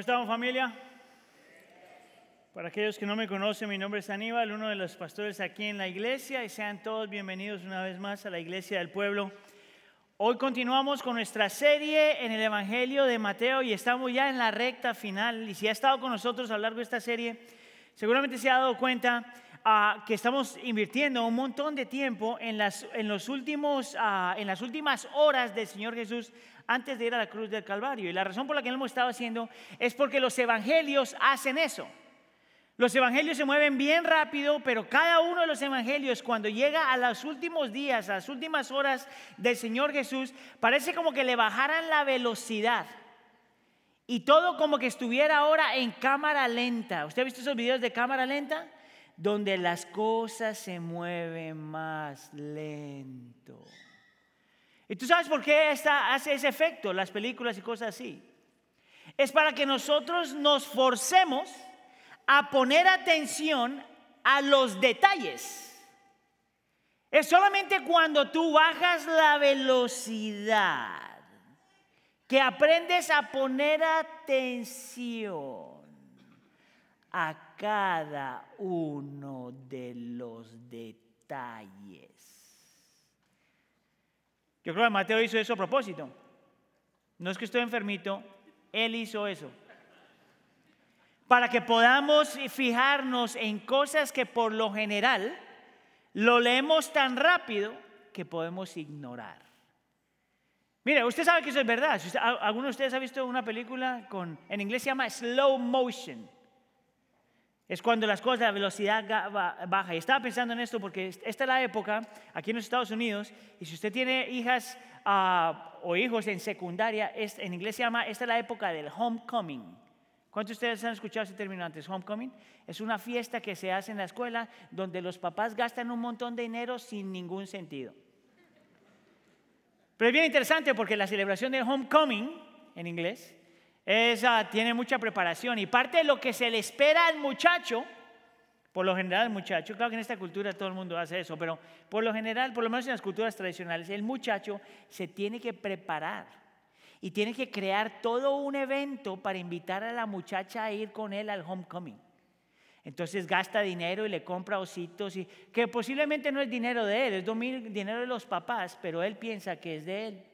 ¿Cómo estamos familia? Para aquellos que no me conocen, mi nombre es Aníbal, uno de los pastores aquí en la iglesia y sean todos bienvenidos una vez más a la iglesia del pueblo. Hoy continuamos con nuestra serie en el Evangelio de Mateo y estamos ya en la recta final. Y si ha estado con nosotros a lo largo de esta serie, seguramente se ha dado cuenta ah, que estamos invirtiendo un montón de tiempo en las, en los últimos, ah, en las últimas horas del Señor Jesús antes de ir a la cruz del Calvario. Y la razón por la que lo hemos estado haciendo es porque los evangelios hacen eso. Los evangelios se mueven bien rápido, pero cada uno de los evangelios cuando llega a los últimos días, a las últimas horas del Señor Jesús, parece como que le bajaran la velocidad. Y todo como que estuviera ahora en cámara lenta. ¿Usted ha visto esos videos de cámara lenta? Donde las cosas se mueven más lento. ¿Y tú sabes por qué esta, hace ese efecto las películas y cosas así? Es para que nosotros nos forcemos a poner atención a los detalles. Es solamente cuando tú bajas la velocidad que aprendes a poner atención a cada uno de los detalles. Yo creo que Mateo hizo eso a propósito. No es que estoy enfermito, él hizo eso. Para que podamos fijarnos en cosas que por lo general lo leemos tan rápido que podemos ignorar. Mire, usted sabe que eso es verdad. ¿Alguno de ustedes ha visto una película con, en inglés se llama slow motion? Es cuando las cosas, la velocidad baja. Y estaba pensando en esto porque esta es la época aquí en los Estados Unidos. Y si usted tiene hijas ah, o hijos en secundaria, en inglés se llama, esta es la época del homecoming. ¿Cuántos de ustedes han escuchado ese término antes? Homecoming. Es una fiesta que se hace en la escuela donde los papás gastan un montón de dinero sin ningún sentido. Pero es bien interesante porque la celebración del homecoming, en inglés, esa tiene mucha preparación y parte de lo que se le espera al muchacho, por lo general al muchacho, claro que en esta cultura todo el mundo hace eso, pero por lo general, por lo menos en las culturas tradicionales, el muchacho se tiene que preparar y tiene que crear todo un evento para invitar a la muchacha a ir con él al homecoming. Entonces gasta dinero y le compra ositos, y, que posiblemente no es dinero de él, es dinero de los papás, pero él piensa que es de él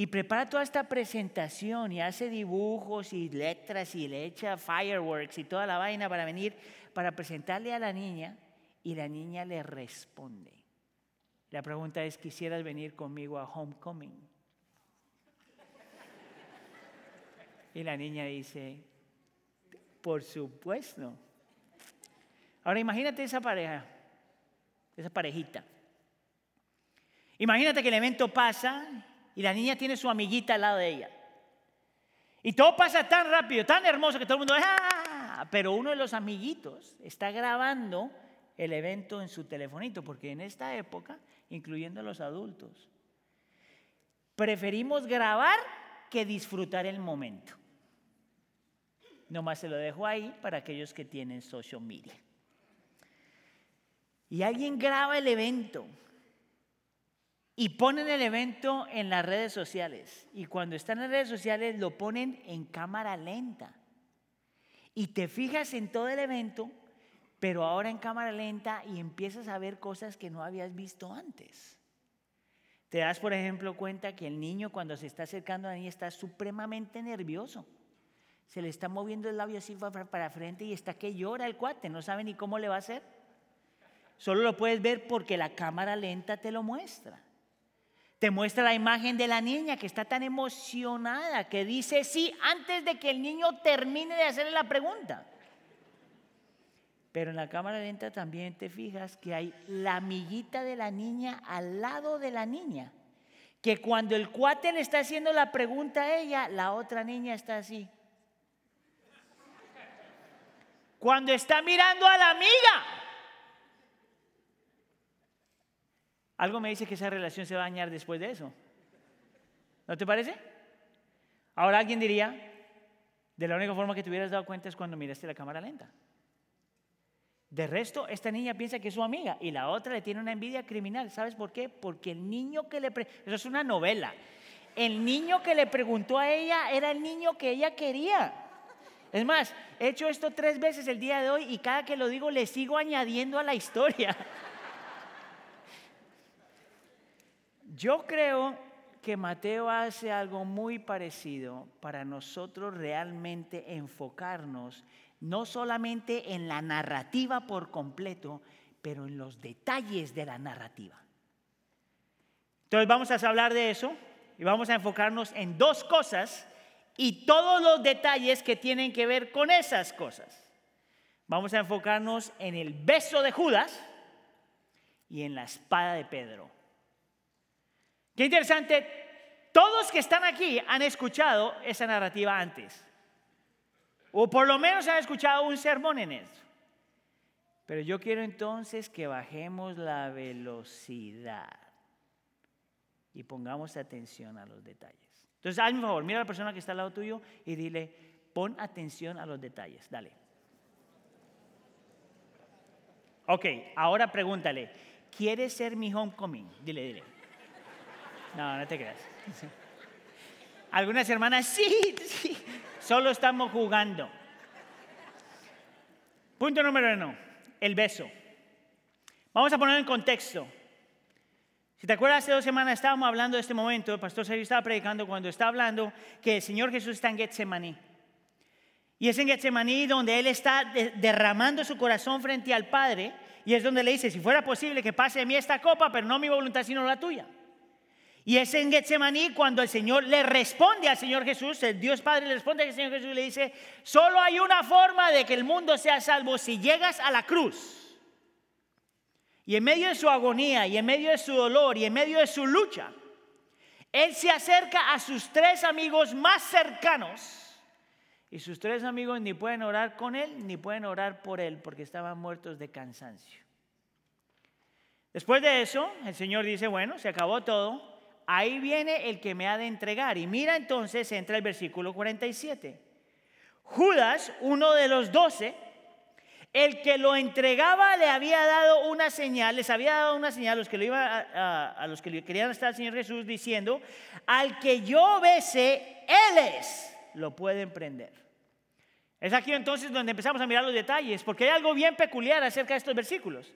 y prepara toda esta presentación y hace dibujos y letras y le echa fireworks y toda la vaina para venir, para presentarle a la niña y la niña le responde. La pregunta es, ¿quisieras venir conmigo a homecoming? Y la niña dice, por supuesto. Ahora imagínate esa pareja, esa parejita. Imagínate que el evento pasa y la niña tiene su amiguita al lado de ella. Y todo pasa tan rápido, tan hermoso que todo el mundo, ¡ah! Pero uno de los amiguitos está grabando el evento en su telefonito, porque en esta época, incluyendo a los adultos, preferimos grabar que disfrutar el momento. Nomás se lo dejo ahí para aquellos que tienen social media. Y alguien graba el evento y ponen el evento en las redes sociales. Y cuando están en las redes sociales lo ponen en cámara lenta. Y te fijas en todo el evento, pero ahora en cámara lenta y empiezas a ver cosas que no habías visto antes. Te das, por ejemplo, cuenta que el niño cuando se está acercando a niña está supremamente nervioso. Se le está moviendo el labio así para frente y está que llora el cuate, no sabe ni cómo le va a hacer. Solo lo puedes ver porque la cámara lenta te lo muestra. Te muestra la imagen de la niña que está tan emocionada que dice sí antes de que el niño termine de hacerle la pregunta. Pero en la cámara lenta también te fijas que hay la amiguita de la niña al lado de la niña. Que cuando el cuate le está haciendo la pregunta a ella, la otra niña está así. Cuando está mirando a la amiga, Algo me dice que esa relación se va a dañar después de eso. ¿No te parece? Ahora alguien diría, de la única forma que te hubieras dado cuenta es cuando miraste la cámara lenta. De resto, esta niña piensa que es su amiga y la otra le tiene una envidia criminal. ¿Sabes por qué? Porque el niño que le... Eso es una novela. el niño que le preguntó a ella era el niño que ella quería. Es más, he hecho esto tres veces el día de hoy y cada que lo digo le sigo añadiendo a la historia. Yo creo que Mateo hace algo muy parecido para nosotros realmente enfocarnos no solamente en la narrativa por completo, pero en los detalles de la narrativa. Entonces vamos a hablar de eso y vamos a enfocarnos en dos cosas y todos los detalles que tienen que ver con esas cosas. Vamos a enfocarnos en el beso de Judas y en la espada de Pedro. Qué interesante, todos que están aquí han escuchado esa narrativa antes. O por lo menos han escuchado un sermón en eso. Pero yo quiero entonces que bajemos la velocidad y pongamos atención a los detalles. Entonces, hazme un favor, mira a la persona que está al lado tuyo y dile, pon atención a los detalles. Dale. Ok, ahora pregúntale, ¿quieres ser mi homecoming? Dile, dile. No, no te creas. Algunas hermanas, sí, sí, solo estamos jugando. Punto número uno, el beso. Vamos a poner en contexto. Si te acuerdas, hace dos semanas estábamos hablando de este momento, el pastor Sergio estaba predicando cuando está hablando que el Señor Jesús está en Getsemaní. Y es en Getsemaní donde Él está derramando su corazón frente al Padre y es donde le dice, si fuera posible que pase de mí esta copa, pero no mi voluntad sino la tuya. Y es en Getsemaní cuando el Señor le responde al Señor Jesús, el Dios Padre le responde al Señor Jesús y le dice, solo hay una forma de que el mundo sea salvo si llegas a la cruz y en medio de su agonía, y en medio de su dolor, y en medio de su lucha, él se acerca a sus tres amigos más cercanos. Y sus tres amigos ni pueden orar con él, ni pueden orar por él, porque estaban muertos de cansancio. Después de eso, el Señor dice, bueno, se acabó todo. Ahí viene el que me ha de entregar. Y mira entonces, entra el versículo 47. Judas, uno de los doce, el que lo entregaba le había dado una señal, les había dado una señal a los que, lo iba a, los que querían estar al Señor Jesús diciendo, al que yo bese, Él es, lo pueden prender. Es aquí entonces donde empezamos a mirar los detalles, porque hay algo bien peculiar acerca de estos versículos.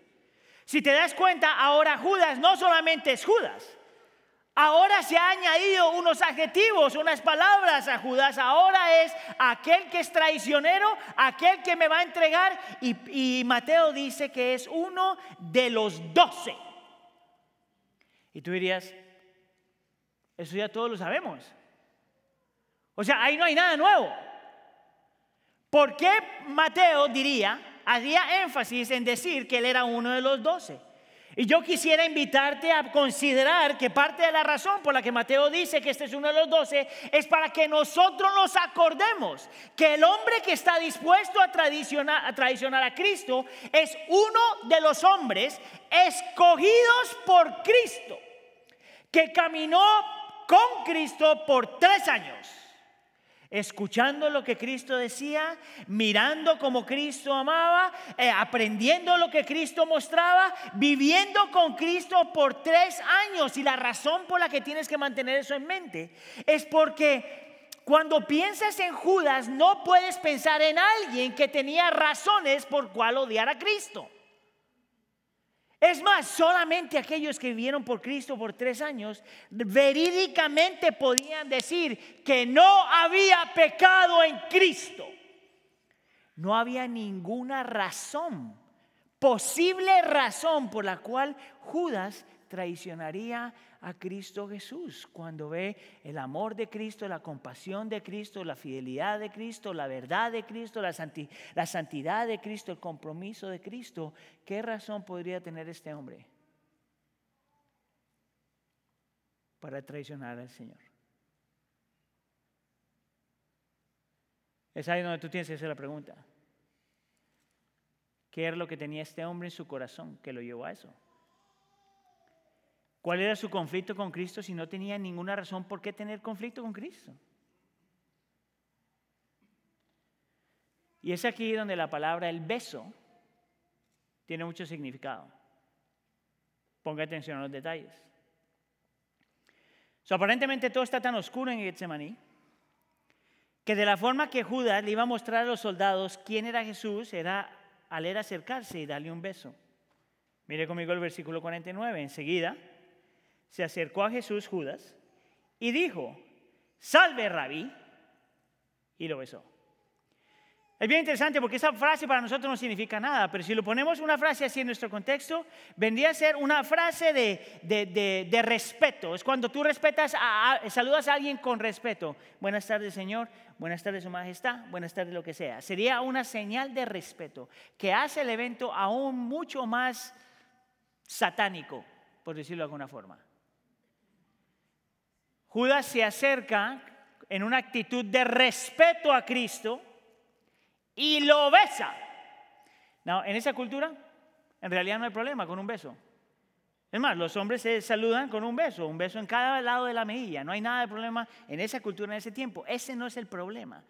Si te das cuenta, ahora Judas no solamente es Judas, Ahora se ha añadido unos adjetivos, unas palabras a Judas. Ahora es aquel que es traicionero, aquel que me va a entregar. Y, Mateo dice que es uno de los doce. Y tú dirías, eso ya todos lo sabemos. O sea, ahí no hay nada nuevo. ¿Por qué Mateo diría, haría énfasis en decir que él era uno de los doce? Y yo quisiera invitarte a considerar que parte de la razón por la que Mateo dice que este es uno de los doce es para que nosotros nos acordemos que el hombre que está dispuesto a traicionar, a a Cristo es uno de los hombres escogidos por Cristo, que caminó con Cristo por tres años escuchando lo que Cristo decía, mirando como Cristo amaba, eh, aprendiendo lo que Cristo mostraba, viviendo con Cristo por tres años. Y la razón por la que tienes que mantener eso en mente es porque cuando piensas en Judas no puedes pensar en alguien que tenía razones por cual odiar a Cristo. Es más, solamente aquellos que vivieron por Cristo por tres años verídicamente podían decir que no había pecado en Cristo. No había ninguna razón, posible razón por la cual Judas traicionaría a Cristo Jesús, cuando ve el amor de Cristo, la compasión de Cristo, la fidelidad de Cristo, la verdad de Cristo, la, santidad de Cristo, el compromiso de Cristo, ¿qué razón podría tener este hombre para traicionar al Señor? Es ahí donde tú tienes que hacer la pregunta. ¿Qué era lo que tenía este hombre en su corazón que lo llevó a eso? ¿Cuál era su conflicto con Cristo si no tenía ninguna razón por qué tener conflicto con Cristo? Y es aquí donde la palabra el beso tiene mucho significado. Ponga atención a los detalles. aparentemente todo está tan oscuro en Getsemaní que de la forma que Judas le iba a mostrar a los soldados quién era Jesús, era al él acercarse y darle un beso. Mire conmigo el versículo 49. Enseguida se acercó a Jesús Judas y dijo, salve rabí, y lo besó. Es bien interesante porque esa frase para nosotros no significa nada, pero si lo ponemos una frase así en nuestro contexto, vendría a ser una frase de, respeto. Es cuando tú respetas, a, saludas a alguien con respeto. Buenas tardes, Señor. Buenas tardes, Su Majestad. Buenas tardes, lo que sea. Sería una señal de respeto que hace el evento aún mucho más satánico, por decirlo de alguna forma. Judas se acerca en una actitud de respeto a Cristo y lo besa. No, en esa cultura, en realidad no hay problema con un beso. Es más, los hombres se saludan con un beso, un beso en cada lado de la mejilla. No hay nada de problema en esa cultura, en ese tiempo. Ese no es el problema.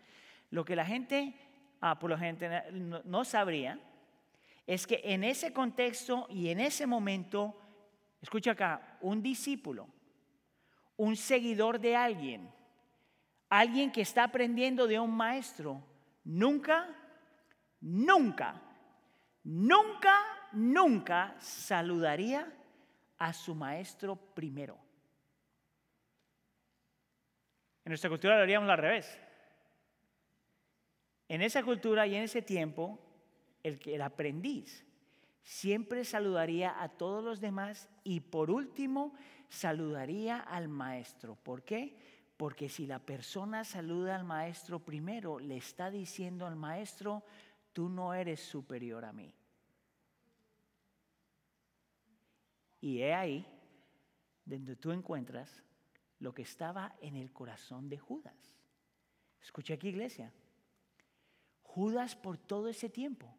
Lo que la gente, ah, por lo gente no sabría, es que en ese contexto y en ese momento, escucha acá, un discípulo, un seguidor de alguien, alguien que está aprendiendo de un maestro, nunca, nunca, nunca, nunca saludaría a su maestro primero. En nuestra cultura lo haríamos al revés. En esa cultura y en ese tiempo, el, el aprendiz siempre saludaría a todos los demás y por último saludaría al maestro. ¿Por qué? Porque si la persona saluda al maestro primero, le está diciendo al maestro, tú no eres superior a mí. Y he ahí donde tú encuentras lo que estaba en el corazón de Judas. Escucha aquí, iglesia. Judas por todo ese tiempo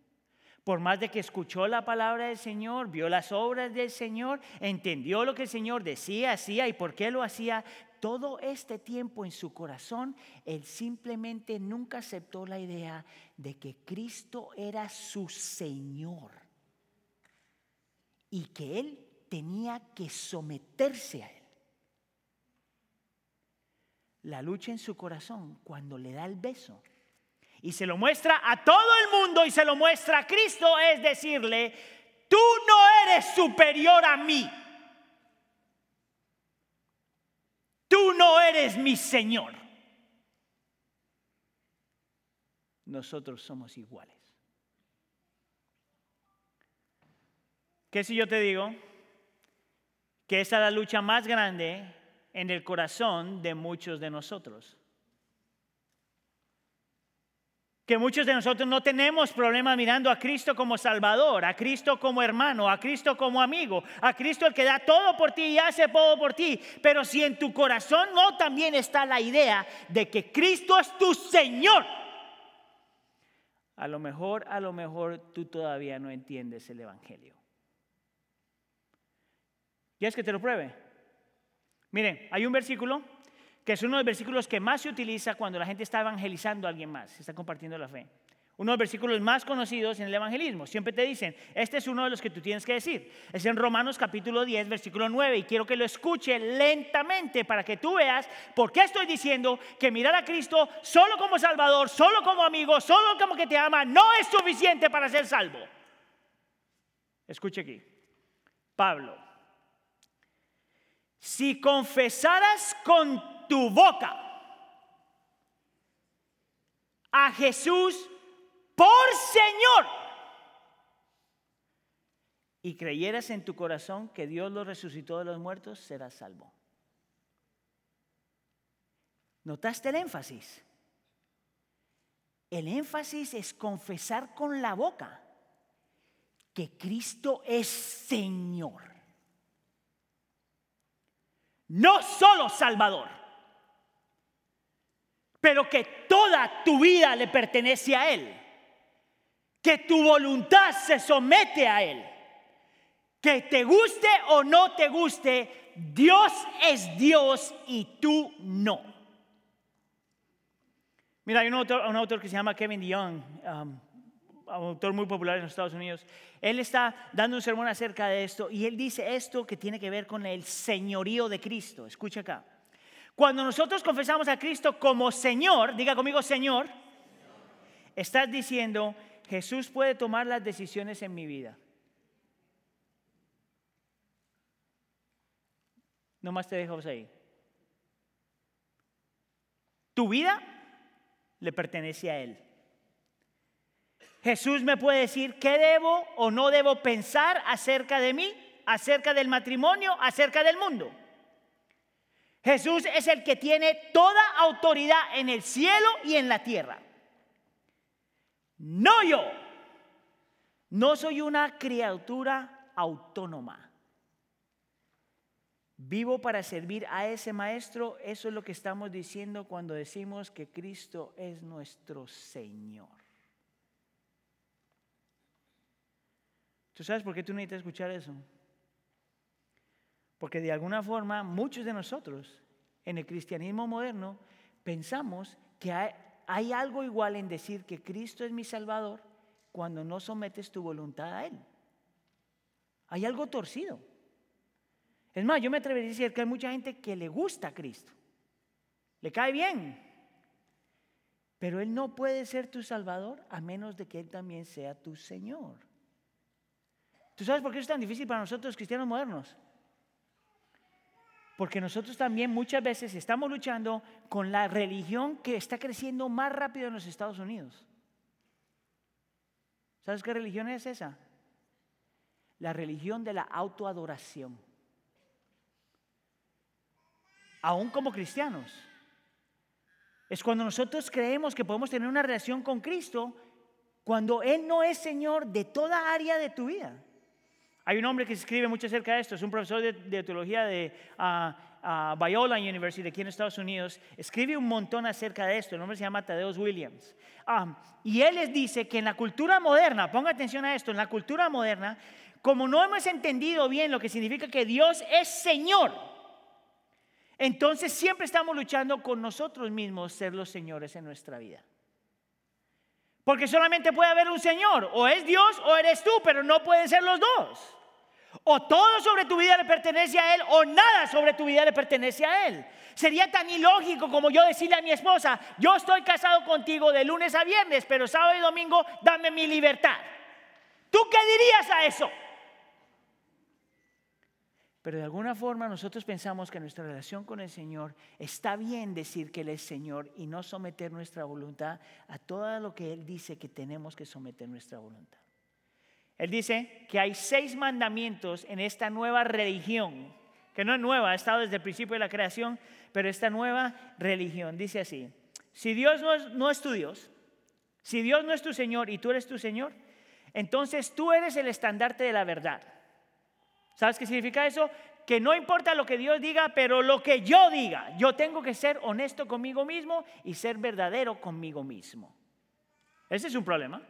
por más de que escuchó la palabra del Señor, vio las obras del Señor, entendió lo que el Señor decía, hacía y por qué lo hacía, todo este tiempo en su corazón, él simplemente nunca aceptó la idea de que Cristo era su Señor y que él tenía que someterse a él. La lucha en su corazón cuando le da el beso y se lo muestra a todo el mundo y se lo muestra a Cristo, es decirle, tú no eres superior a mí. Tú no eres mi Señor. Nosotros somos iguales. ¿Qué si yo te digo que esa es la lucha más grande en el corazón de muchos de nosotros? Que muchos de nosotros no tenemos problemas mirando a Cristo como Salvador, a Cristo como hermano, a Cristo como amigo, a Cristo el que da todo por ti y hace todo por ti. Pero si en tu corazón no también está la idea de que Cristo es tu Señor, a lo mejor, a lo mejor tú todavía no entiendes el Evangelio. ¿Quieres que te lo pruebe? Miren, hay un versículo que es uno de los versículos que más se utiliza cuando la gente está evangelizando a alguien más, está compartiendo la fe. Uno de los versículos más conocidos en el evangelismo. Siempre te dicen, este es uno de los que tú tienes que decir. Es en Romanos capítulo 10, versículo 9. Y quiero que lo escuche lentamente para que tú veas por qué estoy diciendo que mirar a Cristo solo como Salvador, solo como amigo, solo como que te ama, no es suficiente para ser salvo. Escuche aquí. Pablo, si confesaras con tu boca a Jesús por Señor y creyeras en tu corazón que Dios lo resucitó de los muertos, serás salvo. ¿Notaste el énfasis? El énfasis es confesar con la boca que Cristo es Señor. No solo Salvador pero que toda tu vida le pertenece a Él, que tu voluntad se somete a Él, que te guste o no te guste, Dios es Dios y tú no. Mira, hay un autor, que se llama Kevin DeYoung, um, autor muy popular en los Estados Unidos. Él está dando un sermón acerca de esto y él dice esto que tiene que ver con el señorío de Cristo. Escucha acá. Cuando nosotros confesamos a Cristo como Señor, diga conmigo Señor, estás diciendo, Jesús puede tomar las decisiones en mi vida. No más te dejamos ahí. Tu vida le pertenece a Él. Jesús me puede decir qué debo o no debo pensar acerca de mí, acerca del matrimonio, acerca del mundo. Jesús es el que tiene toda autoridad en el cielo y en la tierra. No yo. No soy una criatura autónoma. Vivo para servir a ese maestro. Eso es lo que estamos diciendo cuando decimos que Cristo es nuestro Señor. ¿Tú sabes por qué tú necesitas escuchar eso? Porque de alguna forma muchos de nosotros en el cristianismo moderno pensamos que hay, algo igual en decir que Cristo es mi Salvador cuando no sometes tu voluntad a Él. Hay algo torcido. Es más, yo me atrevería a decir que hay mucha gente que le gusta a Cristo. Le cae bien. Pero Él no puede ser tu Salvador a menos de que Él también sea tu Señor. ¿Tú sabes por qué es tan difícil para nosotros cristianos modernos? Porque nosotros también muchas veces estamos luchando con la religión que está creciendo más rápido en los Estados Unidos. ¿Sabes qué religión es esa? La religión de la autoadoración. Aún como cristianos. Es cuando nosotros creemos que podemos tener una relación con Cristo cuando Él no es Señor de toda área de tu vida. Hay un hombre que escribe mucho acerca de esto, es un profesor de, teología de uh, Biola University aquí en Estados Unidos. Escribe un montón acerca de esto, el nombre se llama Tadeus Williams. Ah, y él les dice que en la cultura moderna, ponga atención a esto, en la cultura moderna, como no hemos entendido bien lo que significa que Dios es Señor, entonces siempre estamos luchando con nosotros mismos ser los señores en nuestra vida. Porque solamente puede haber un Señor, o es Dios o eres tú, pero no pueden ser los dos. O todo sobre tu vida le pertenece a Él o nada sobre tu vida le pertenece a Él. Sería tan ilógico como yo decirle a mi esposa, yo estoy casado contigo de lunes a viernes, pero sábado y domingo dame mi libertad. ¿Tú qué dirías a eso? Pero de alguna forma nosotros pensamos que nuestra relación con el Señor está bien decir que Él es Señor y no someter nuestra voluntad a todo lo que Él dice que tenemos que someter nuestra voluntad. Él dice que hay seis mandamientos en esta nueva religión, que no es nueva, ha estado desde el principio de la creación, pero esta nueva religión dice así, si Dios no es, no es tu Dios, si Dios no es tu Señor y tú eres tu Señor, entonces tú eres el estandarte de la verdad. ¿Sabes qué significa eso? Que no importa lo que Dios diga, pero lo que yo diga, yo tengo que ser honesto conmigo mismo y ser verdadero conmigo mismo. Ese es un problema.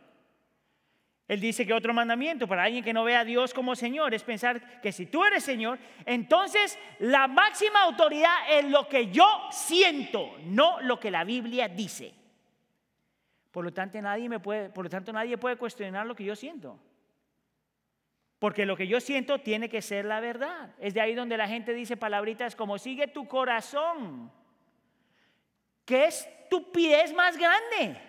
Él dice que otro mandamiento para alguien que no ve a Dios como Señor es pensar que si tú eres Señor, entonces la máxima autoridad es lo que yo siento, no lo que la Biblia dice. Por lo tanto, nadie puede, por lo tanto, nadie puede cuestionar lo que yo siento. Porque lo que yo siento tiene que ser la verdad. Es de ahí donde la gente dice palabritas como sigue tu corazón. ¿Qué estupidez más grande?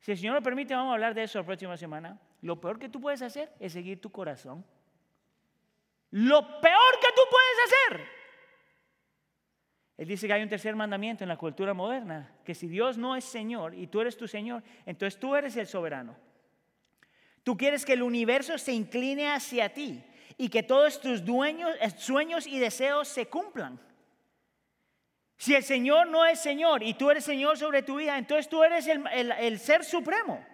Si el Señor lo permite, vamos a hablar de eso la próxima semana. Lo peor que tú puedes hacer es seguir tu corazón. Lo peor que tú puedes hacer. Él dice que hay un tercer mandamiento en la cultura moderna, que si Dios no es Señor y tú eres tu Señor, entonces tú eres el soberano. Tú quieres que el universo se incline hacia ti y que todos tus dueños, eh, sueños y deseos se cumplan. Si el Señor no es Señor y tú eres Señor sobre tu vida, entonces tú eres el, el ser supremo.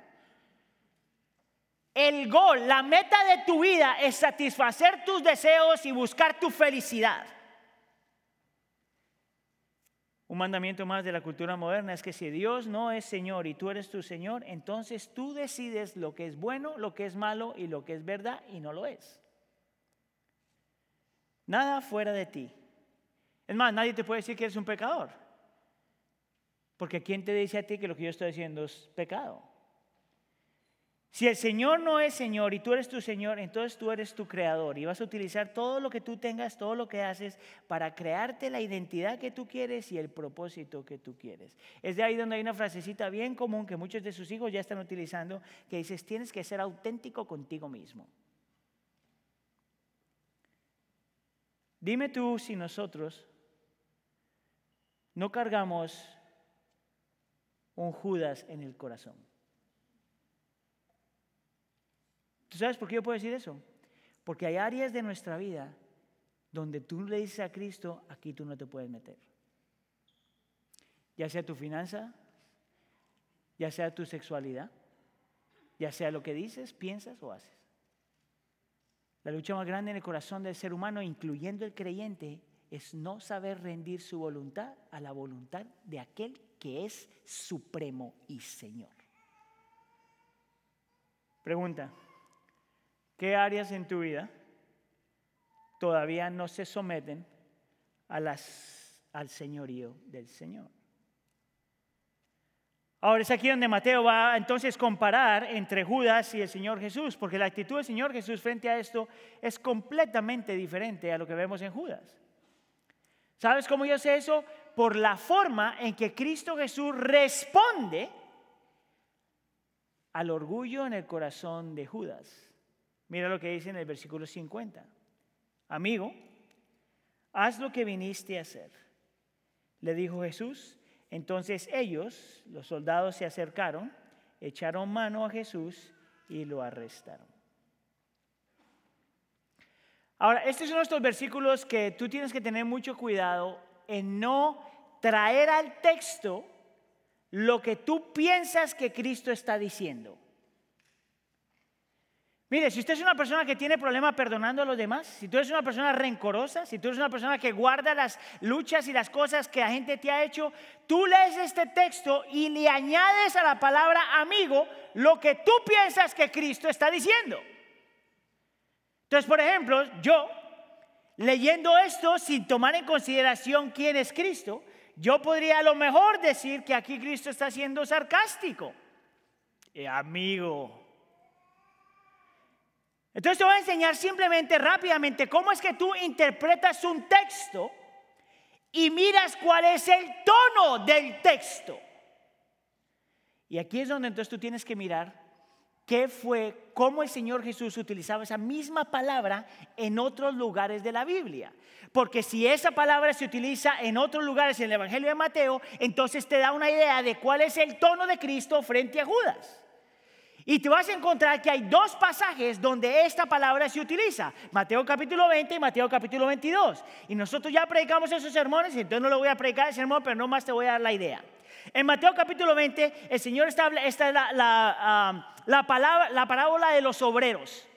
El gol, la meta de tu vida es satisfacer tus deseos y buscar tu felicidad. Un mandamiento más de la cultura moderna es que si Dios no es Señor y tú eres tu Señor, entonces tú decides lo que es bueno, lo que es malo y lo que es verdad y no lo es. Nada fuera de ti. Es más, nadie te puede decir que eres un pecador. Porque ¿quién te dice a ti que lo que yo estoy haciendo es pecado? Si el Señor no es Señor y tú eres tu Señor, entonces tú eres tu creador y vas a utilizar todo lo que tú tengas, todo lo que haces para crearte la identidad que tú quieres y el propósito que tú quieres. Es de ahí donde hay una frasecita bien común que muchos de sus hijos ya están utilizando que dices, tienes que ser auténtico contigo mismo. Dime tú si nosotros no cargamos un Judas en el corazón. ¿Tú sabes por qué yo puedo decir eso? Porque hay áreas de nuestra vida donde tú le dices a Cristo, aquí tú no te puedes meter. Ya sea tu finanza, ya sea tu sexualidad, ya sea lo que dices, piensas o haces. La lucha más grande en el corazón del ser humano, incluyendo el creyente, es no saber rendir su voluntad a la voluntad de aquel que es supremo y Señor. Pregunta, ¿qué áreas en tu vida todavía no se someten al señorío del Señor? Ahora es aquí donde Mateo va a entonces comparar entre Judas y el Señor Jesús, porque la actitud del Señor Jesús frente a esto es completamente diferente a lo que vemos en Judas. ¿Sabes cómo yo sé eso? Por la forma en que Cristo Jesús responde al orgullo en el corazón de Judas. Mira lo que dice en el versículo 50. Amigo, haz lo que viniste a hacer. Le dijo Jesús, entonces ellos, los soldados, se acercaron, echaron mano a Jesús y lo arrestaron. Ahora, estos son estos versículos que tú tienes que tener mucho cuidado en no traer al texto lo que tú piensas que Cristo está diciendo. Mire, si usted es una persona que tiene problema perdonando a los demás, si tú eres una persona rencorosa, si tú eres una persona que guarda las luchas y las cosas que la gente te ha hecho, tú lees este texto y le añades a la palabra amigo lo que tú piensas que Cristo está diciendo. Entonces, por ejemplo, yo leyendo esto sin tomar en consideración quién es Cristo, yo podría a lo mejor decir que aquí Cristo está siendo sarcástico. Eh, amigo, entonces te voy a enseñar simplemente rápidamente cómo es que tú interpretas un texto y miras cuál es el tono del texto. Y aquí es donde entonces tú tienes que mirar qué fue, cómo el Señor Jesús utilizaba esa misma palabra en otros lugares de la Biblia. Porque si esa palabra se utiliza en otros lugares en el Evangelio de Mateo, entonces te da una idea de cuál es el tono de Cristo frente a Judas. Y te vas a encontrar que hay dos pasajes donde esta palabra se utiliza. Mateo capítulo 20 y Mateo capítulo 22. Y nosotros ya predicamos esos sermones, entonces no lo voy a predicar el sermón, pero no más te voy a dar la idea. En Mateo capítulo 20, el Señor está, esta es la, la, palabra, la parábola de los obreros.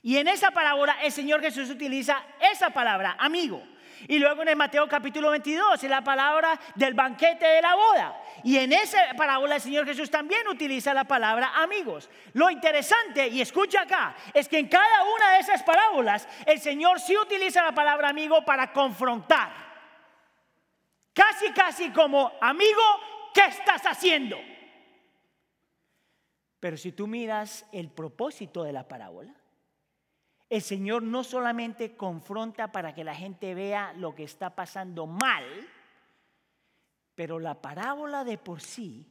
Y en esa parábola el Señor Jesús utiliza esa palabra, amigo. Y luego en el Mateo capítulo 22 es la palabra del banquete de la boda. Y en esa parábola el Señor Jesús también utiliza la palabra amigos. Lo interesante, y escucha acá, es que en cada una de esas parábolas el Señor sí utiliza la palabra amigo para confrontar. Casi, casi como amigo, ¿qué estás haciendo? Pero si tú miras el propósito de la parábola, el Señor no solamente confronta para que la gente vea lo que está pasando mal, pero la parábola de por sí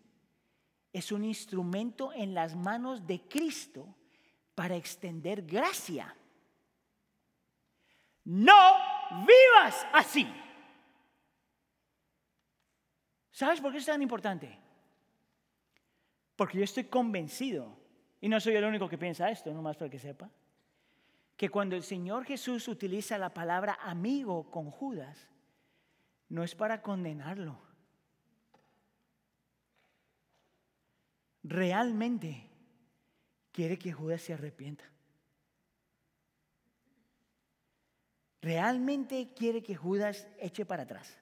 es un instrumento en las manos de Cristo para extender gracia. No vivas así. ¿Sabes por qué es tan importante? Porque yo estoy convencido, y no soy el único que piensa esto, nomás para que sepa, que cuando el Señor Jesús utiliza la palabra amigo con Judas, no es para condenarlo. Realmente quiere que Judas se arrepienta. Realmente quiere que Judas eche para atrás.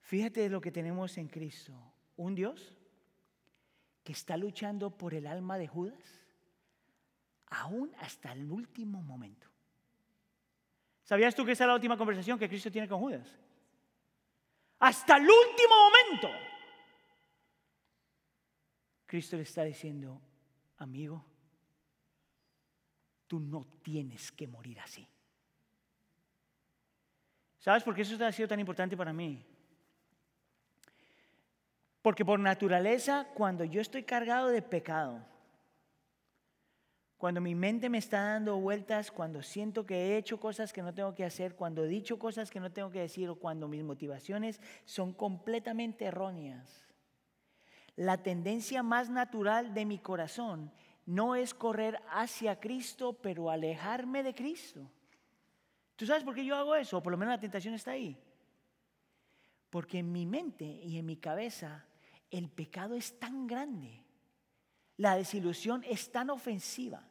Fíjate lo que tenemos en Cristo. Un Dios que está luchando por el alma de Judas aún hasta el último momento. ¿Sabías tú que esa es la última conversación que Cristo tiene con Judas? Hasta el último momento. Cristo le está diciendo, amigo, tú no tienes que morir así. ¿Sabes por qué eso ha sido tan importante para mí? Porque por naturaleza, cuando yo estoy cargado de pecado, cuando mi mente me está dando vueltas, cuando siento que he hecho cosas que no tengo que hacer, cuando he dicho cosas que no tengo que decir o cuando mis motivaciones son completamente erróneas, la tendencia más natural de mi corazón no es correr hacia Cristo, pero alejarme de Cristo. ¿Tú sabes por qué yo hago eso? O por lo menos la tentación está ahí. Porque en mi mente y en mi cabeza el pecado es tan grande, la desilusión es tan ofensiva,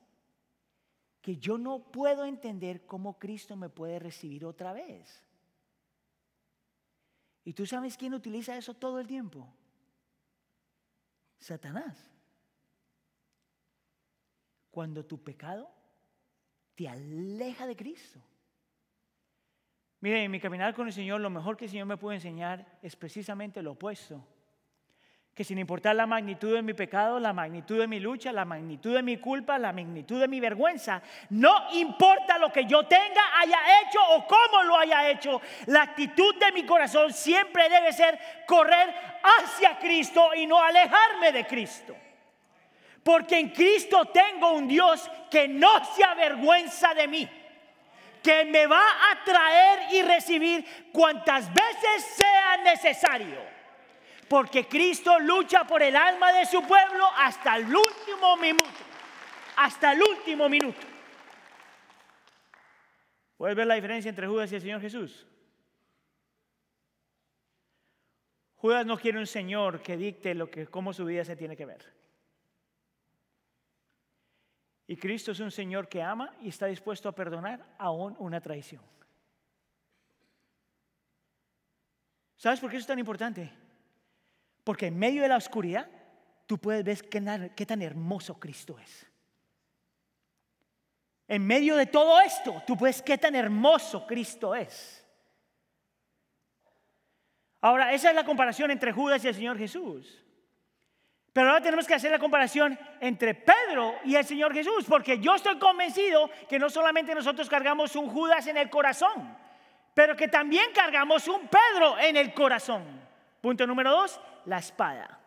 que yo no puedo entender cómo Cristo me puede recibir otra vez. ¿Y tú sabes quién utiliza eso todo el tiempo? Satanás. Cuando tu pecado te aleja de Cristo. Mire, en mi caminar con el Señor, lo mejor que el Señor me puede enseñar es precisamente lo opuesto que sin importar la magnitud de mi pecado, la magnitud de mi lucha, la magnitud de mi culpa, la magnitud de mi vergüenza, no importa lo que yo tenga, haya hecho o cómo lo haya hecho, la actitud de mi corazón siempre debe ser correr hacia Cristo y no alejarme de Cristo. Porque en Cristo tengo un Dios que no se avergüenza de mí, que me va a traer y recibir cuantas veces sea necesario porque Cristo lucha por el alma de su pueblo hasta el último minuto. Hasta el último minuto. ¿Puedes ver la diferencia entre Judas y el Señor Jesús? Judas no quiere un Señor que dicte lo que, cómo su vida se tiene que ver. Y Cristo es un Señor que ama y está dispuesto a perdonar aún una traición. ¿Sabes por qué eso es tan importante? Porque en medio de la oscuridad, tú puedes ver qué, tan hermoso Cristo es. En medio de todo esto, tú puedes qué tan hermoso Cristo es. Ahora, esa es la comparación entre Judas y el Señor Jesús. Pero ahora tenemos que hacer la comparación entre Pedro y el Señor Jesús, porque yo estoy convencido que no solamente nosotros cargamos un Judas en el corazón, pero que también cargamos un Pedro en el corazón. Punto número dos, la espada.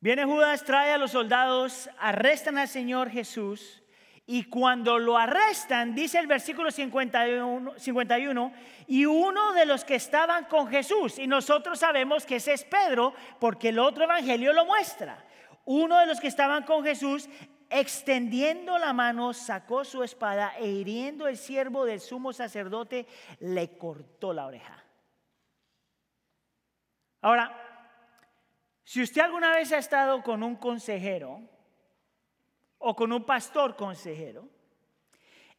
Viene Judas, trae a los soldados, arrestan al Señor Jesús y cuando lo arrestan, dice el versículo 51, 51, y uno de los que estaban con Jesús, y nosotros sabemos que ese es Pedro porque el otro evangelio lo muestra, uno de los que estaban con Jesús, extendiendo la mano, sacó su espada e hiriendo el siervo del sumo sacerdote, le cortó la oreja. Ahora, si usted alguna vez ha estado con un consejero o con un pastor consejero,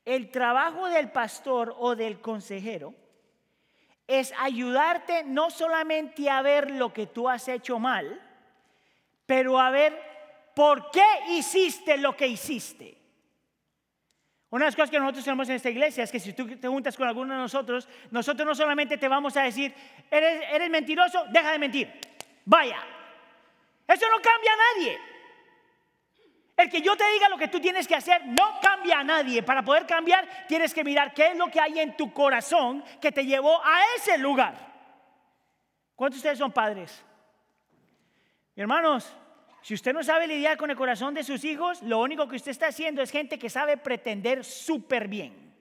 el trabajo del pastor o del consejero es ayudarte no solamente a ver lo que tú has hecho mal, pero a ver por qué hiciste lo que hiciste. Una de las cosas que nosotros tenemos en esta iglesia es que si tú te juntas con alguno de nosotros, nosotros no solamente te vamos a decir, eres, eres mentiroso, deja de mentir. Vaya. Eso no cambia a nadie. El que yo te diga lo que tú tienes que hacer no cambia a nadie. Para poder cambiar tienes que mirar qué es lo que hay en tu corazón que te llevó a ese lugar. ¿Cuántos de ustedes son padres? hermanos, si usted no sabe lidiar con el corazón de sus hijos, lo único que usted está haciendo es gente que sabe pretender súper bien.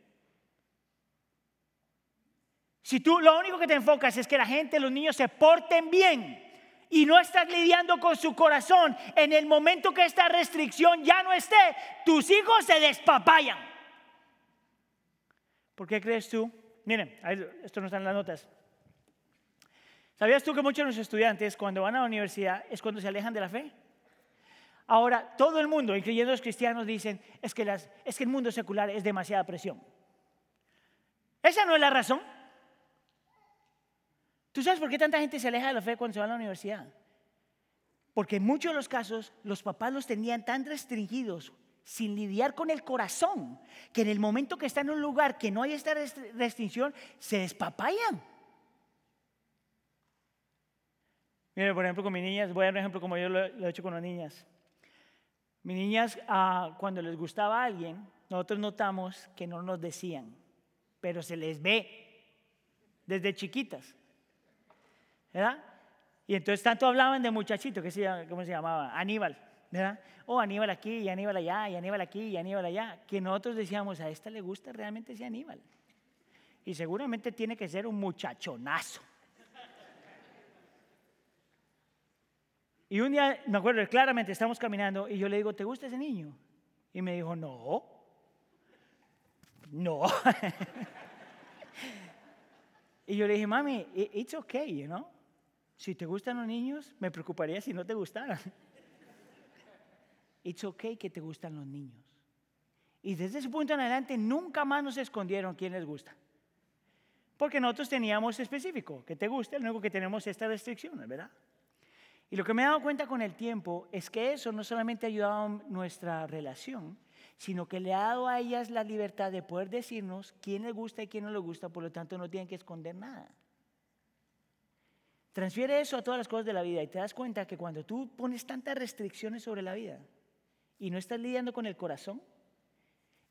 Si tú lo único que te enfocas es que la gente, los niños se porten bien y no estás lidiando con su corazón, en el momento que esta restricción ya no esté, tus hijos se despapayan. ¿Por qué crees tú? Miren, esto no está en las notas. ¿Sabías tú que muchos de los estudiantes cuando van a la universidad es cuando se alejan de la fe? Ahora, todo el mundo, incluyendo los cristianos, dicen, es que, es que el mundo secular es demasiada presión. Esa no es la razón. ¿Tú sabes por qué tanta gente se aleja de la fe cuando se va a la universidad? Porque en muchos de los casos los papás los tenían tan restringidos, sin lidiar con el corazón, que en el momento que están en un lugar que no hay esta restricción, se despapayan. Mire, por ejemplo, con mis niñas, voy a dar un ejemplo como yo lo, he hecho con las niñas. Mis niñas, ah, cuando les gustaba alguien, nosotros notamos que no nos decían, pero se les ve desde chiquitas. ¿Verdad? Y entonces tanto hablaban de muchachito, que se, ¿cómo se llamaba? Aníbal. ¿verdad? Oh, Aníbal aquí, y Aníbal allá, y Aníbal aquí, y Aníbal allá. Que nosotros decíamos, a esta le gusta realmente ese Aníbal. Y seguramente tiene que ser un muchachonazo. Y un día, me acuerdo claramente, estamos caminando y yo le digo, ¿te gusta ese niño? Y me dijo, no, no. y yo le dije, mami, it's okay, you know. Si te gustan los niños, me preocuparía si no te gustaran. It's okay que te gustan los niños. Y desde ese punto en adelante nunca más nos escondieron quién les gusta. Porque nosotros teníamos específico, que te guste, lo único que tenemos esta restricción, ¿verdad? Y lo que me he dado cuenta con el tiempo es que eso no solamente ha a nuestra relación, sino que le ha dado a ellas la libertad de poder decirnos quién les gusta y quién no les gusta, por lo tanto no tienen que esconder nada. Transfiere eso a todas las cosas de la vida y te das cuenta que cuando tú pones tantas restricciones sobre la vida y no estás lidiando con el corazón,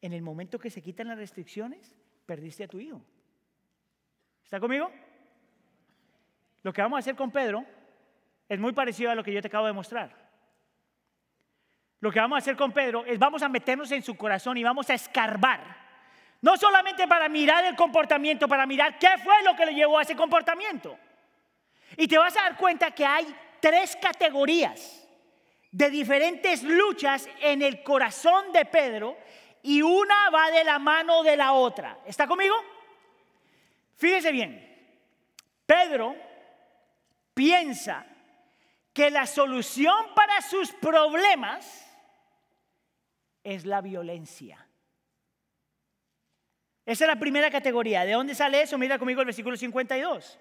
en el momento que se quitan las restricciones, perdiste a tu hijo. ¿Está conmigo? Lo que vamos a hacer con Pedro es muy parecido a lo que yo te acabo de mostrar. Lo que vamos a hacer con Pedro es vamos a meternos en su corazón y vamos a escarbar. No solamente para mirar el comportamiento, para mirar qué fue lo que le llevó a ese comportamiento. Y te vas a dar cuenta que hay tres categorías de diferentes luchas en el corazón de Pedro y una va de la mano de la otra. ¿Está conmigo? Fíjese bien. Pedro piensa que la solución para sus problemas es la violencia. Esa es la primera categoría. ¿De dónde sale eso? Mira conmigo el versículo 52.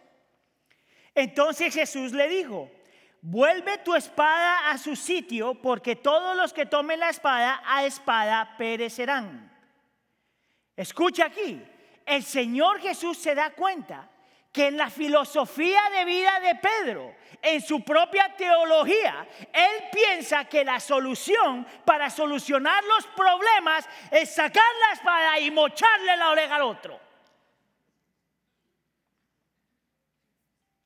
Entonces Jesús le dijo, vuelve tu espada a su sitio, porque todos los que tomen la espada a espada perecerán. Escucha aquí, el Señor Jesús se da cuenta que en la filosofía de vida de Pedro, en su propia teología, él piensa que la solución para solucionar los problemas es sacar la espada y mocharle la oreja al otro.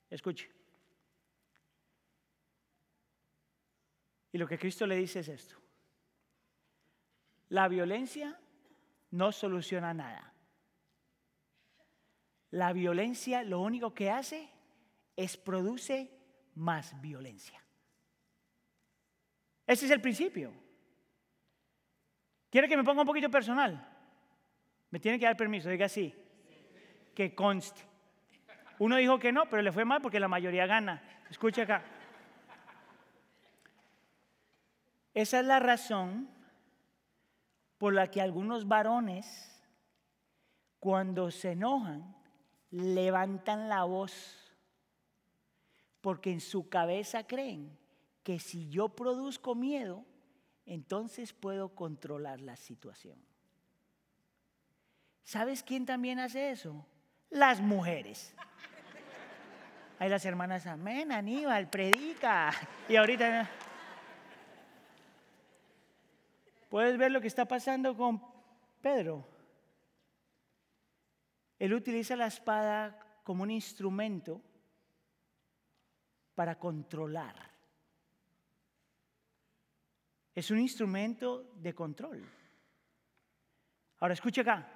Escuche. Y lo que Cristo le dice es esto. La violencia no soluciona nada. La violencia lo único que hace es produce más violencia. Ese es el principio. ¿Quiere que me ponga un poquito personal? Me tiene que dar permiso, diga así. Que conste. Uno dijo que no, pero le fue mal porque la mayoría gana. Escucha acá. Esa es la razón por la que algunos varones, cuando se enojan, levantan la voz porque en su cabeza creen que si yo produzco miedo, entonces puedo controlar la situación. ¿Sabes quién también hace eso? Las mujeres. Hay las hermanas, amén, Aníbal, predica. Y ahorita... ¿Puedes ver lo que está pasando con Pedro? Él utiliza la espada como un instrumento para controlar. Es un instrumento de control. Ahora escucha acá,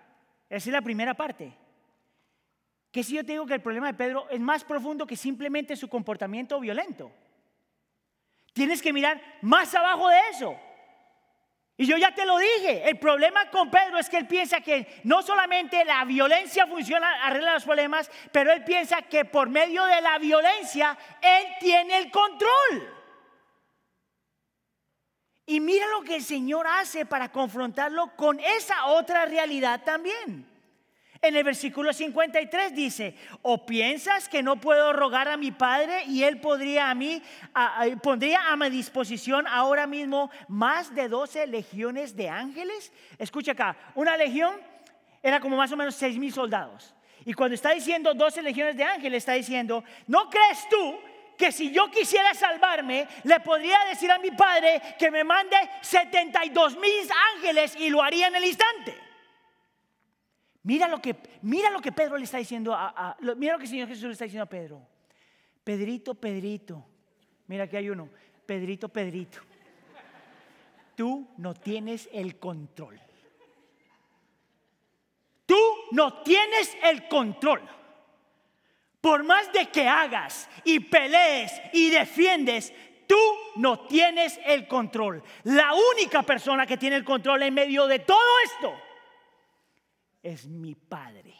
esa es la primera parte. Que si yo te digo que el problema de Pedro es más profundo que simplemente su comportamiento violento. Tienes que mirar más abajo de eso. Y yo ya te lo dije, el problema con Pedro es que él piensa que no solamente la violencia funciona, arregla los problemas, pero él piensa que por medio de la violencia él tiene el control. Y mira lo que el Señor hace para confrontarlo con esa otra realidad también. En el versículo 53 dice, ¿o piensas que no puedo rogar a mi Padre y Él podría a mí, pondría a mi disposición ahora mismo más de 12 legiones de ángeles? Escucha acá, una legión era como más o menos 6 mil soldados. Y cuando está diciendo 12 legiones de ángeles, está diciendo, ¿no crees tú que si yo quisiera salvarme, le podría decir a mi padre que me mande 72 mil ángeles y lo haría en el instante. Mira lo que, mira lo que Pedro le está diciendo a, mira lo que el Señor Jesús le está diciendo a Pedro. Pedrito, Pedrito, mira que hay uno, Pedrito, Pedrito, tú no tienes el control. Tú no tienes el control. Por más de que hagas y pelees y defiendes, tú no tienes el control. La única persona que tiene el control en medio de todo esto es mi Padre.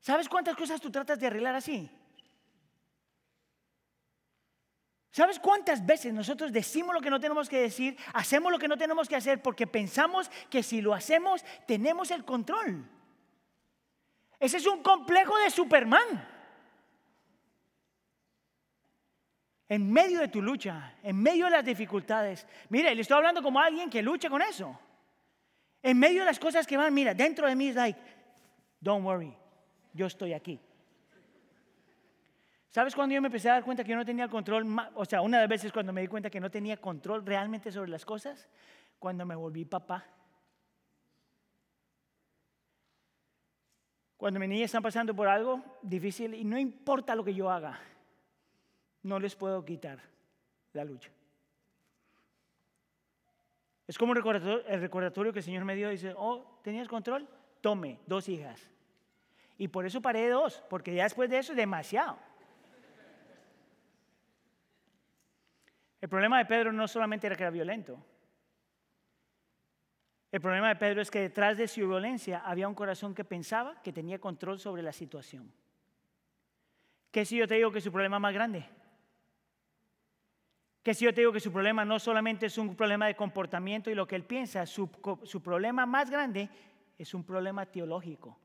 ¿Sabes cuántas cosas tú tratas de arreglar así? ¿Sabes cuántas veces nosotros decimos lo que no tenemos que decir, hacemos lo que no tenemos que hacer porque pensamos que si lo hacemos tenemos el control? Ese es un complejo de Superman. En medio de tu lucha, en medio de las dificultades. Mire, le estoy hablando como alguien que lucha con eso. En medio de las cosas que van, mira, dentro de mí es like, don't worry, yo estoy aquí. ¿Sabes cuando yo me empecé a dar cuenta que yo no tenía control? O sea, una de las veces cuando me di cuenta que no tenía control realmente sobre las cosas, cuando me volví papá. Cuando mis niñas están pasando por algo difícil y no importa lo que yo haga, no les puedo quitar la lucha. Es como el recordatorio, que el Señor me dio, dice, oh, ¿tenías control? Tome, dos hijas. Y por eso paré dos, porque ya después de eso es demasiado. El problema de Pedro no solamente era que era violento, el problema de Pedro es que detrás de su violencia había un corazón que pensaba que tenía control sobre la situación. ¿Qué si yo te digo que su problema más grande? ¿Qué si yo te digo que su problema no solamente es un problema de comportamiento y lo que él piensa, su, su problema más grande es un problema teológico?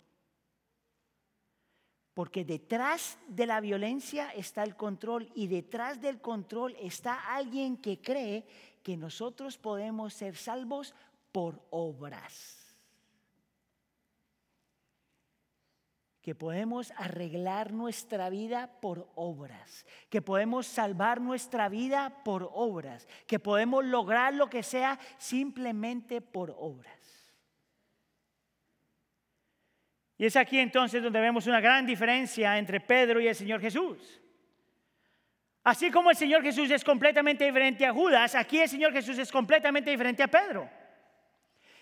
Porque detrás de la violencia está el control y detrás del control está alguien que cree que nosotros podemos ser salvos por obras. Que podemos arreglar nuestra vida por obras, que podemos salvar nuestra vida por obras, que podemos lograr lo que sea simplemente por obras. Y es aquí entonces donde vemos una gran diferencia entre Pedro y el Señor Jesús. Así como el Señor Jesús es completamente diferente a Judas, aquí el Señor Jesús es completamente diferente a Pedro.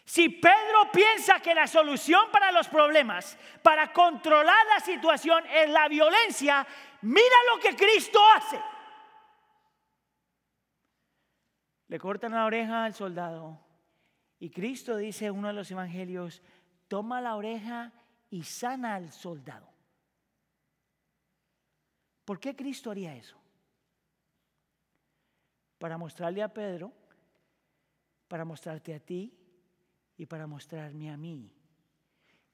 Si Pedro piensa que la solución para los problemas, para controlar la situación es la violencia, mira lo que Cristo hace. Le cortan la oreja al soldado y Cristo dice en uno de los evangelios, toma la oreja y sana al soldado. ¿Por qué Cristo haría eso? Para mostrarle a Pedro, para mostrarte a ti, y para mostrarme a mí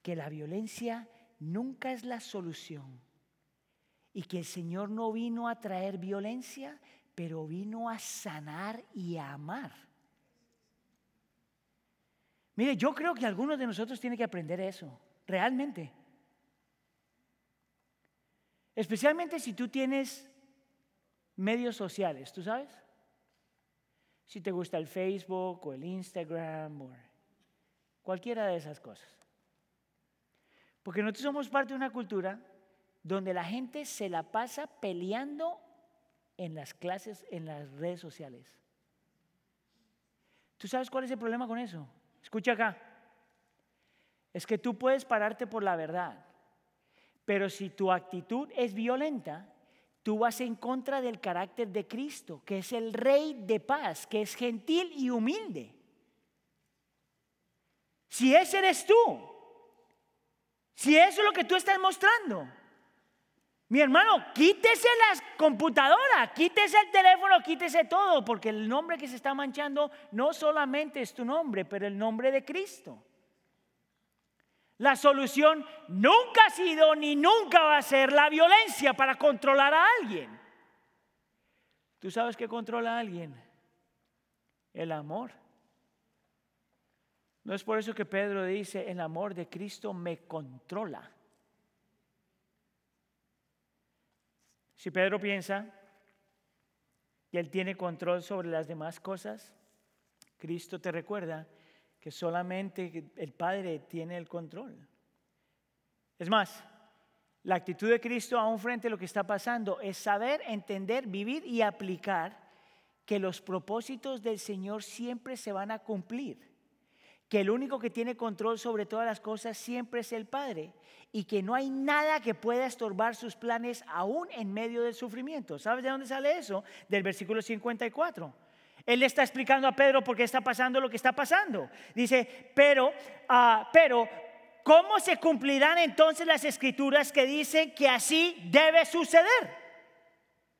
que la violencia nunca es la solución y que el Señor no vino a traer violencia, pero vino a sanar y a amar. Mire, yo creo que algunos de nosotros tienen que aprender eso, realmente. Especialmente si tú tienes medios sociales, ¿tú sabes? Si te gusta el Facebook o el Instagram o Cualquiera de esas cosas. Porque nosotros somos parte de una cultura donde la gente se la pasa peleando en las clases, en las redes sociales. ¿Tú sabes cuál es el problema con eso? Escucha acá. Es que tú puedes pararte por la verdad, pero si tu actitud es violenta, tú vas en contra del carácter de Cristo, que es el rey de paz, que es gentil y humilde. Si ese eres tú, si eso es lo que tú estás mostrando, mi hermano, quítese la computadora, quítese el teléfono, quítese todo, porque el nombre que se está manchando no solamente es tu nombre, pero el nombre de Cristo. La solución nunca ha sido ni nunca va a ser la violencia para controlar a alguien. ¿Tú sabes qué controla a alguien? El amor. No es por eso que Pedro dice, el amor de Cristo me controla. Si Pedro piensa que él tiene control sobre las demás cosas, Cristo te recuerda que solamente el Padre tiene el control. Es más, la actitud de Cristo aún frente a lo que está pasando es saber, entender, vivir y aplicar que los propósitos del Señor siempre se van a cumplir, que el único que tiene control sobre todas las cosas siempre es el Padre y que no hay nada que pueda estorbar sus planes aún en medio del sufrimiento. ¿Sabes de dónde sale eso? Del versículo 54. Él le está explicando a Pedro por qué está pasando lo que está pasando. Dice, pero, uh, pero ¿cómo se cumplirán entonces las escrituras que dicen que así debe suceder?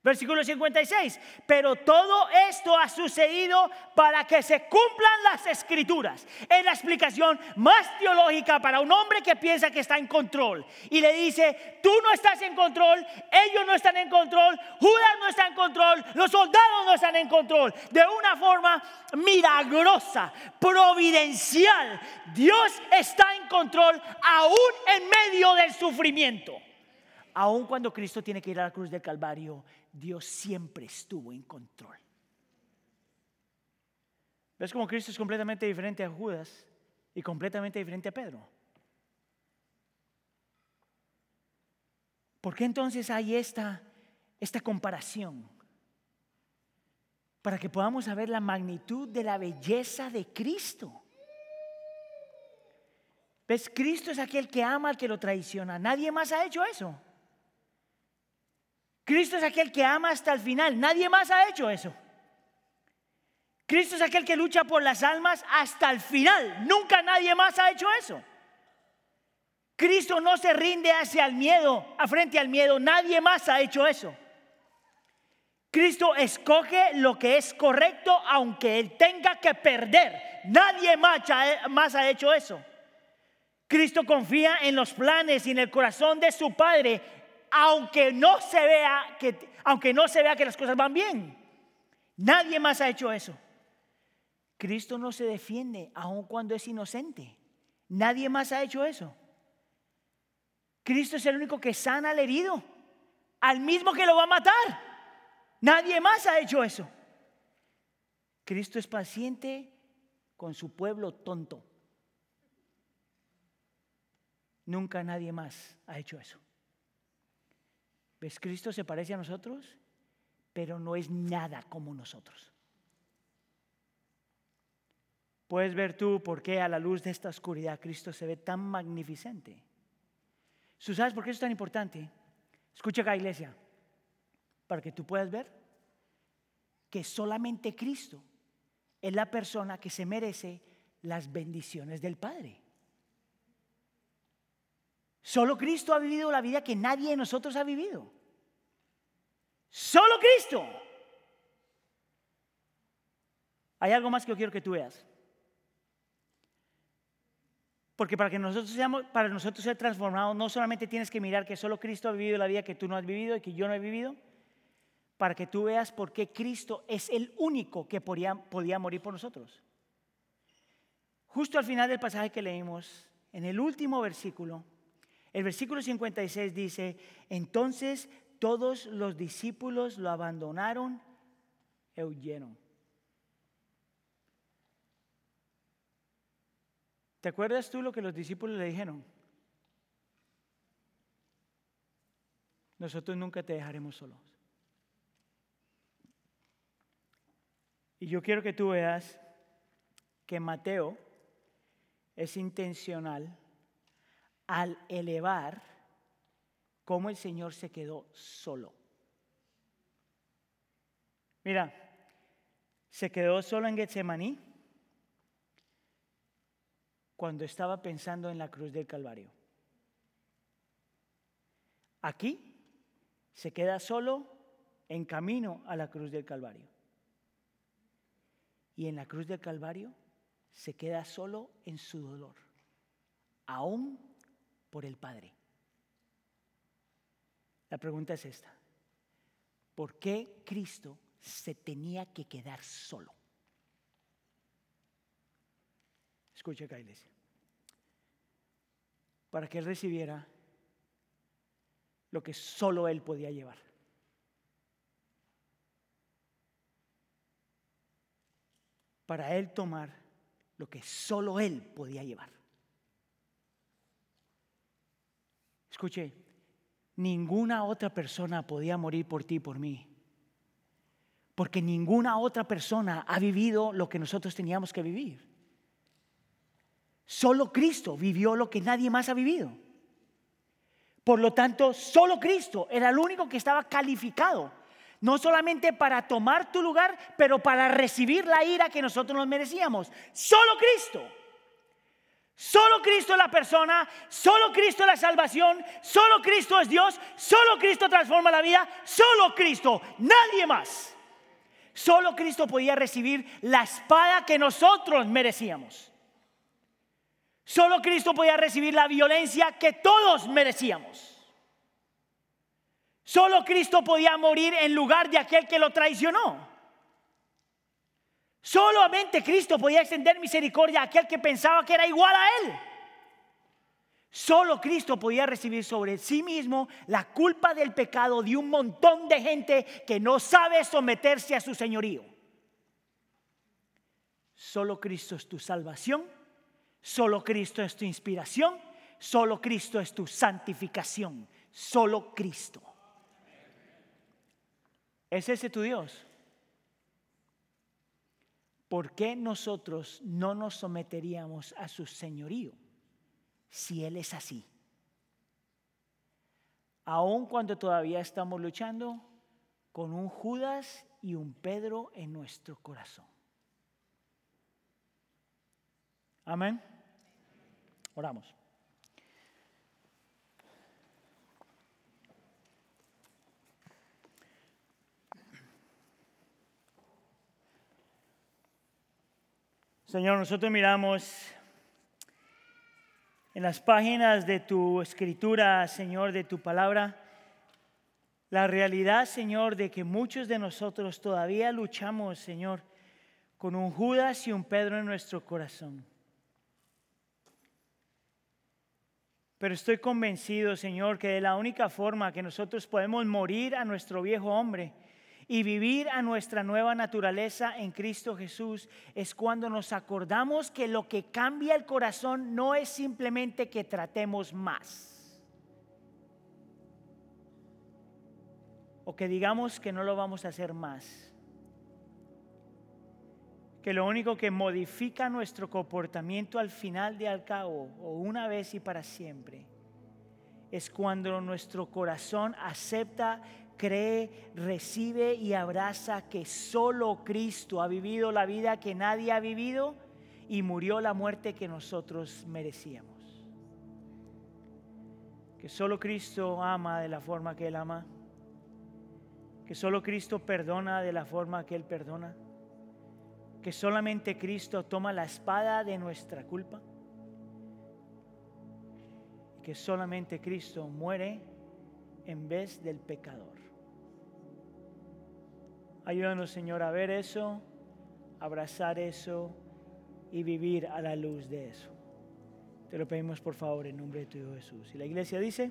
Versículo 56. Pero todo esto ha sucedido para que se cumplan las escrituras. Es la explicación más teológica para un hombre que piensa que está en control. Y le dice, tú no estás en control, ellos no están en control, Judas no está en control, los soldados no están en control. De una forma milagrosa, providencial, Dios está en control aún en medio del sufrimiento. Aún cuando Cristo tiene que ir a la cruz del Calvario, Dios siempre estuvo en control. ¿Ves cómo Cristo es completamente diferente a Judas y completamente diferente a Pedro? ¿Por qué entonces hay esta, esta comparación? Para que podamos saber la magnitud de la belleza de Cristo. ¿Ves? Cristo es aquel que ama al que lo traiciona. Nadie más ha hecho eso. Cristo es aquel que ama hasta el final. Nadie más ha hecho eso. Cristo es aquel que lucha por las almas hasta el final. Nunca nadie más ha hecho eso. Cristo no se rinde hacia el miedo, a frente al miedo. Nadie más ha hecho eso. Cristo escoge lo que es correcto aunque él tenga que perder. Nadie más ha, hecho eso. Cristo confía en los planes y en el corazón de su Padre aunque no se vea que, aunque no se vea que las cosas van bien. Nadie más ha hecho eso. Cristo no se defiende aun cuando es inocente. Nadie más ha hecho eso. Cristo es el único que sana al herido, al mismo que lo va a matar. Nadie más ha hecho eso. Cristo es paciente con su pueblo tonto. Nunca nadie más ha hecho eso. ¿Ves? Cristo se parece a nosotros, pero no es nada como nosotros. Puedes ver tú por qué a la luz de esta oscuridad Cristo se ve tan magnificente. ¿Sabes por qué eso es tan importante? Escucha acá, iglesia, para que tú puedas ver que solamente Cristo es la persona que se merece las bendiciones del Padre. Solo Cristo ha vivido la vida que nadie de nosotros ha vivido. Solo Cristo. Hay algo más que yo quiero que tú veas. Porque para que nosotros seamos, para nosotros ser transformados, no solamente tienes que mirar que solo Cristo ha vivido la vida que tú no has vivido y que yo no he vivido, para que tú veas por qué Cristo es el único que podía, podía morir por nosotros. Justo al final del pasaje que leímos, en el último versículo, el versículo 56 dice, entonces todos los discípulos lo abandonaron y huyeron. ¿Te acuerdas tú lo que los discípulos le dijeron? Nosotros nunca te dejaremos solos. Y yo quiero que tú veas que Mateo es intencional al elevar cómo el Señor se quedó solo. Mira, se quedó solo en Getsemaní cuando estaba pensando en la cruz del Calvario. Aquí se queda solo en camino a la cruz del Calvario. Y en la cruz del Calvario se queda solo en su dolor, aún por el Padre. La pregunta es esta. ¿Por qué Cristo se tenía que quedar solo? Escucha acá, iglesia. Para que Él recibiera lo que solo Él podía llevar. Para Él tomar lo que solo Él podía llevar. Escuche, ninguna otra persona podía morir por ti y por mí. Porque ninguna otra persona ha vivido lo que nosotros teníamos que vivir. Solo Cristo vivió lo que nadie más ha vivido. Por lo tanto, solo Cristo era el único que estaba calificado, no solamente para tomar tu lugar, pero para recibir la ira que nosotros nos merecíamos. Solo Cristo. Solo Cristo es la persona, solo Cristo es la salvación, solo Cristo es Dios, solo Cristo transforma la vida, solo Cristo, nadie más. Solo Cristo podía recibir la espada que nosotros merecíamos. Solo Cristo podía recibir la violencia que todos merecíamos. Solo Cristo podía morir en lugar de aquel que lo traicionó. Solamente Cristo podía extender misericordia a aquel que pensaba que era igual a Él. Solo Cristo podía recibir sobre sí mismo la culpa del pecado de un montón de gente que no sabe someterse a su señorío. Solo Cristo es tu salvación, solo Cristo es tu inspiración, solo Cristo es tu santificación, solo Cristo. ¿Es ese tu Dios? ¿Por qué nosotros no nos someteríamos a su señorío? si Él es así. Aun cuando todavía estamos luchando con un Judas y un Pedro en nuestro corazón. Amén. Oramos. Señor, nosotros miramos en las páginas de tu escritura, Señor, de tu palabra, la realidad, Señor, de que muchos de nosotros todavía luchamos, Señor, con un Judas y un Pedro en nuestro corazón. Pero estoy convencido, Señor, que de la única forma que nosotros podemos morir a nuestro viejo hombre y vivir a nuestra nueva naturaleza en Cristo Jesús es cuando nos acordamos que lo que cambia el corazón no es simplemente que tratemos más. O que digamos que no lo vamos a hacer más. Que lo único que modifica nuestro comportamiento al final de al cabo, o una vez y para siempre, es cuando nuestro corazón acepta cree, recibe y abraza que solo Cristo ha vivido la vida que nadie ha vivido y murió la muerte que nosotros merecíamos. Que solo Cristo ama de la forma que Él ama. Que solo Cristo perdona de la forma que Él perdona. Que solamente Cristo toma la espada de nuestra culpa. Que solamente Cristo muere en vez del pecador. Ayúdanos, Señor, a ver eso, abrazar eso y vivir a la luz de eso. Te lo pedimos por favor en nombre de tu Hijo Jesús. Y la iglesia dice...